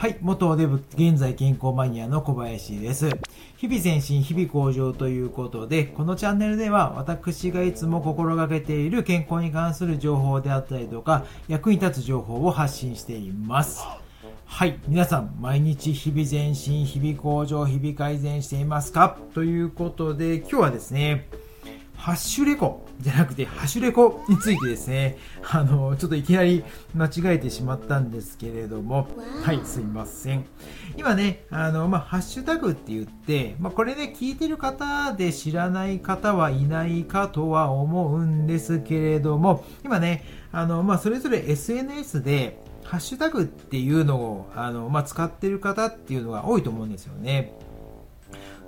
はい、元デブ、現在健康マニアの小林です。日々前進、日々向上ということで、このチャンネルでは私がいつも心がけている健康に関する情報であったりとか、役に立つ情報を発信しています。はい。皆さん、毎日日々前進、日々向上、日々改善していますか？ということで、今日はですね、ハッシュレコじゃなくて、ハッシュレコについてですね、あの、ちょっといきなり間違えてしまったんですけれども、はい、すいません。今ね、あの、まあ、ハッシュタグって言って、まあ、これね、聞いてる方で知らない方はいないかとは思うんですけれども、今ね、あの、まあ、それぞれ SNS で、ハッシュタグっていうのを、あの、まあ、使ってる方っていうのが多いと思うんですよね。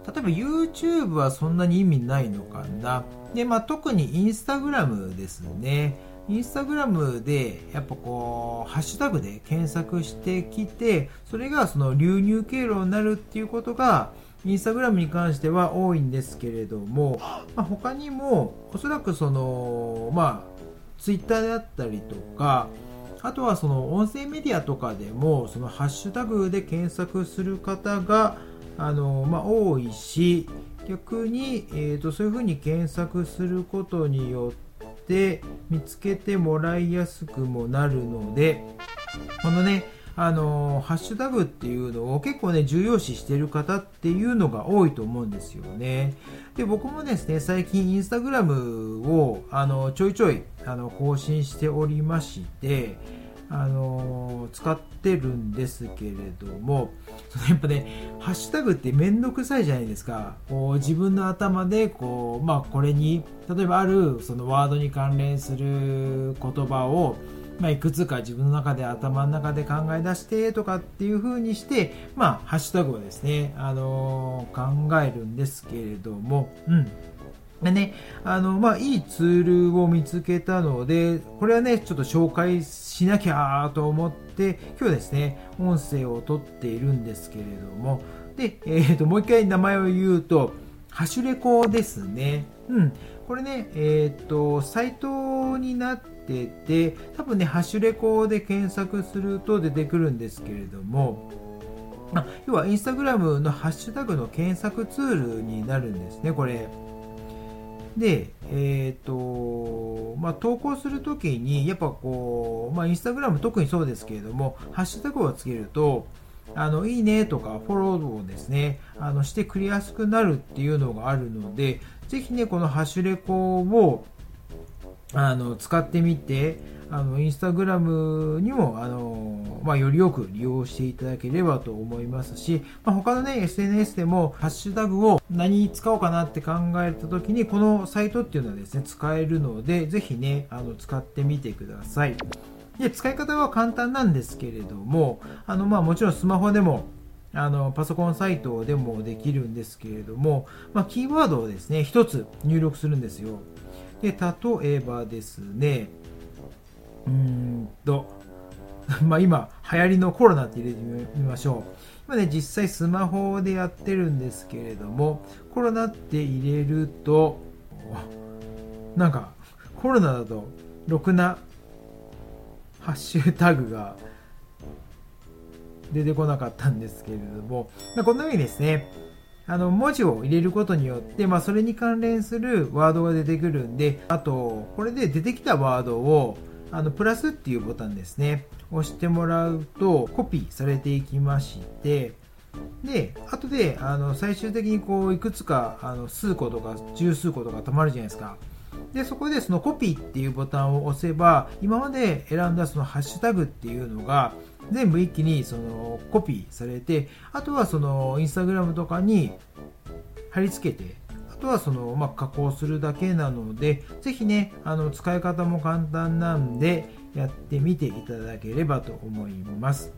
例えば YouTube はそんなに意味ないのかな。で、まあ、特に Instagram ですね。インスタグラムで、やっぱこう、ハッシュタグで検索してきて、それがその流入経路になるっていうことが、インスタグラムに関しては多いんですけれども、まあ、他にも、おそらくその、まあ、ツイッターであったりとか、あとはその音声メディアとかでも、そのハッシュタグで検索する方が、あの、まあ、多いし、逆に、えーと、そういうふうに検索することによって見つけてもらいやすくもなるので、このね、あのハッシュタグっていうのを結構ね、重要視してる方っていうのが多いと思うんですよね。で、僕もですね、最近インスタグラムを、あの、ちょいちょい、あの、更新しておりまして、あの使ってるんですけれども、やっぱね、ハッシュタグってめんどくさいじゃないですか。こう自分の頭で、こう、まあこれに、例えばあるそのワードに関連する言葉を、まあ、いくつか自分の中で頭の中で考え出してとかっていう風にして、まあ、ハッシュタグをですね、あのー、考えるんですけれども、うん。でね、あの、まあ、いいツールを見つけたので、これはね、ちょっと紹介しなきゃと思って、今日ですね、音声を撮っているんですけれども、で、えっ、ー、と、もう一回名前を言うと、ハシュレコですね。うん。これね、えっ、ー、と、サイトになってて、多分ね、ハシュレコで検索すると出てくるんですけれども、要はインスタグラムのハッシュタグの検索ツールになるんですね、これ。で、えっ、ー、と、まあ、投稿するときに、やっぱこう、まあ、インスタグラム特にそうですけれども、ハッシュタグをつけると、あの、いいねとかフォローをですね、あの、してくれやすくなるっていうのがあるので、ぜひね、このハッシュレコを、あの、使ってみて、あの、インスタグラムにも、あの、まあ、よりよく利用していただければと思いますし、まあ、他のね、SNS でも、ハッシュタグを何に使おうかなって考えた時に、このサイトっていうのはですね、使えるので、ぜひね、あの、使ってみてください。で、使い方は簡単なんですけれども、あの、まあ、もちろんスマホでも、あの、パソコンサイトでもできるんですけれども、まあ、キーワードをですね、一つ入力するんですよ。で、例えばですね、うーんと、まあ今、流行りのコロナって入れてみましょう。今ね、実際スマホでやってるんですけれども、コロナって入れると、なんか、コロナだと、ろくなハッシュタグが出てこなかったんですけれども、まあ、このようにですね、あの、文字を入れることによって、まあ、それに関連するワードが出てくるんで、あと、これで出てきたワードを、あの、プラスっていうボタンですね。押してもらうと、コピーされていきまして、で、後で、あの、最終的にこう、いくつか、あの、数個とか、十数個とか溜まるじゃないですか。で、そこでそのコピーっていうボタンを押せば、今まで選んだそのハッシュタグっていうのが、全部一気にそのコピーされて、あとはそのインスタグラムとかに貼り付けてとはその、まあ、加工するだけなので、ぜひね、あの、使い方も簡単なんで、やってみていただければと思います。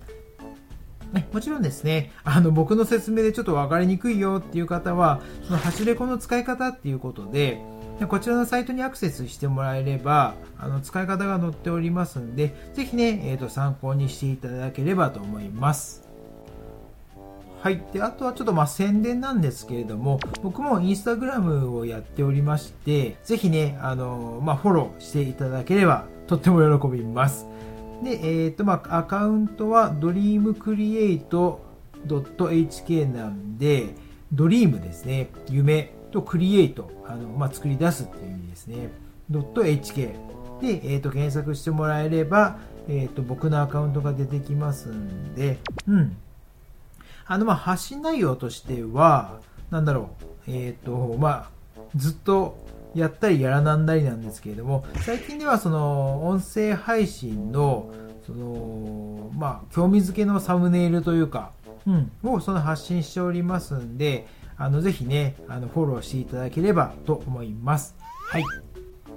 ね、もちろんですね、あの、僕の説明でちょっと分かりにくいよっていう方は、そのハシレコの使い方っていうことで、こちらのサイトにアクセスしてもらえれば、あの、使い方が載っておりますんで、ぜひね、えっ、ー、と、参考にしていただければと思います。はい。で、あとはちょっとまあ宣伝なんですけれども、僕もインスタグラムをやっておりまして、ぜひね、あの、まあフォローしていただければとっても喜びます。で、えっ、と、まあ、アカウントは dreamcreate.hk なんで、ドリームですね。夢とクリエイト。あの、まあ、作り出すっていう意味ですね。.hk で、えっ、と、検索してもらえれば、えっ、と、僕のアカウントが出てきますんで、うん。あの、まあ、発信内容としては、なんだろう。えっ、と、まあ、ずっとやったりやらなんだりなんですけれども、最近ではその音声配信の、その、まあ、興味づけのサムネイルというか、うん、をその発信しておりますんで、あの、ぜひね、あの、フォローしていただければと思います。はい。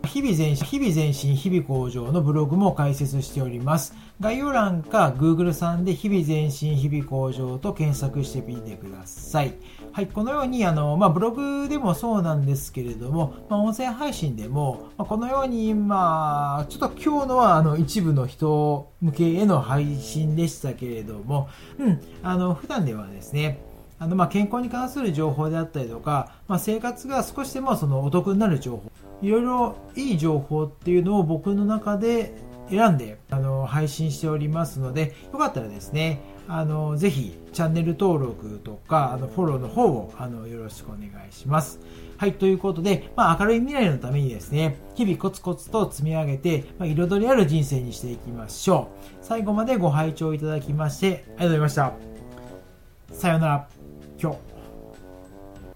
日々前進、日々前進、日々向上のブログも開設しております。概要欄か Google さんで日々前進、日々向上と検索してみてください。はい、このように、あの、まあ、ブログでもそうなんですけれども、まあ、音声配信でも、まあ、このように、まあ、ちょっと今日のは、あの、一部の人向けへの配信でしたけれども、うん、あの、普段ではですね、あの、まあ、健康に関する情報であったりとか、まあ、生活が少しでもそのお得になる情報、いろいろいい情報っていうのを僕の中で選んで、あの、配信しておりますので、よかったらですね、あの、ぜひ、チャンネル登録とか、あの、フォローの方を、あの、よろしくお願いします。はい、ということで、まあ、明るい未来のためにですね、日々コツコツと積み上げて、まあ、彩りある人生にしていきましょう。最後までご拝聴いただきまして、ありがとうございました。さようなら。今日。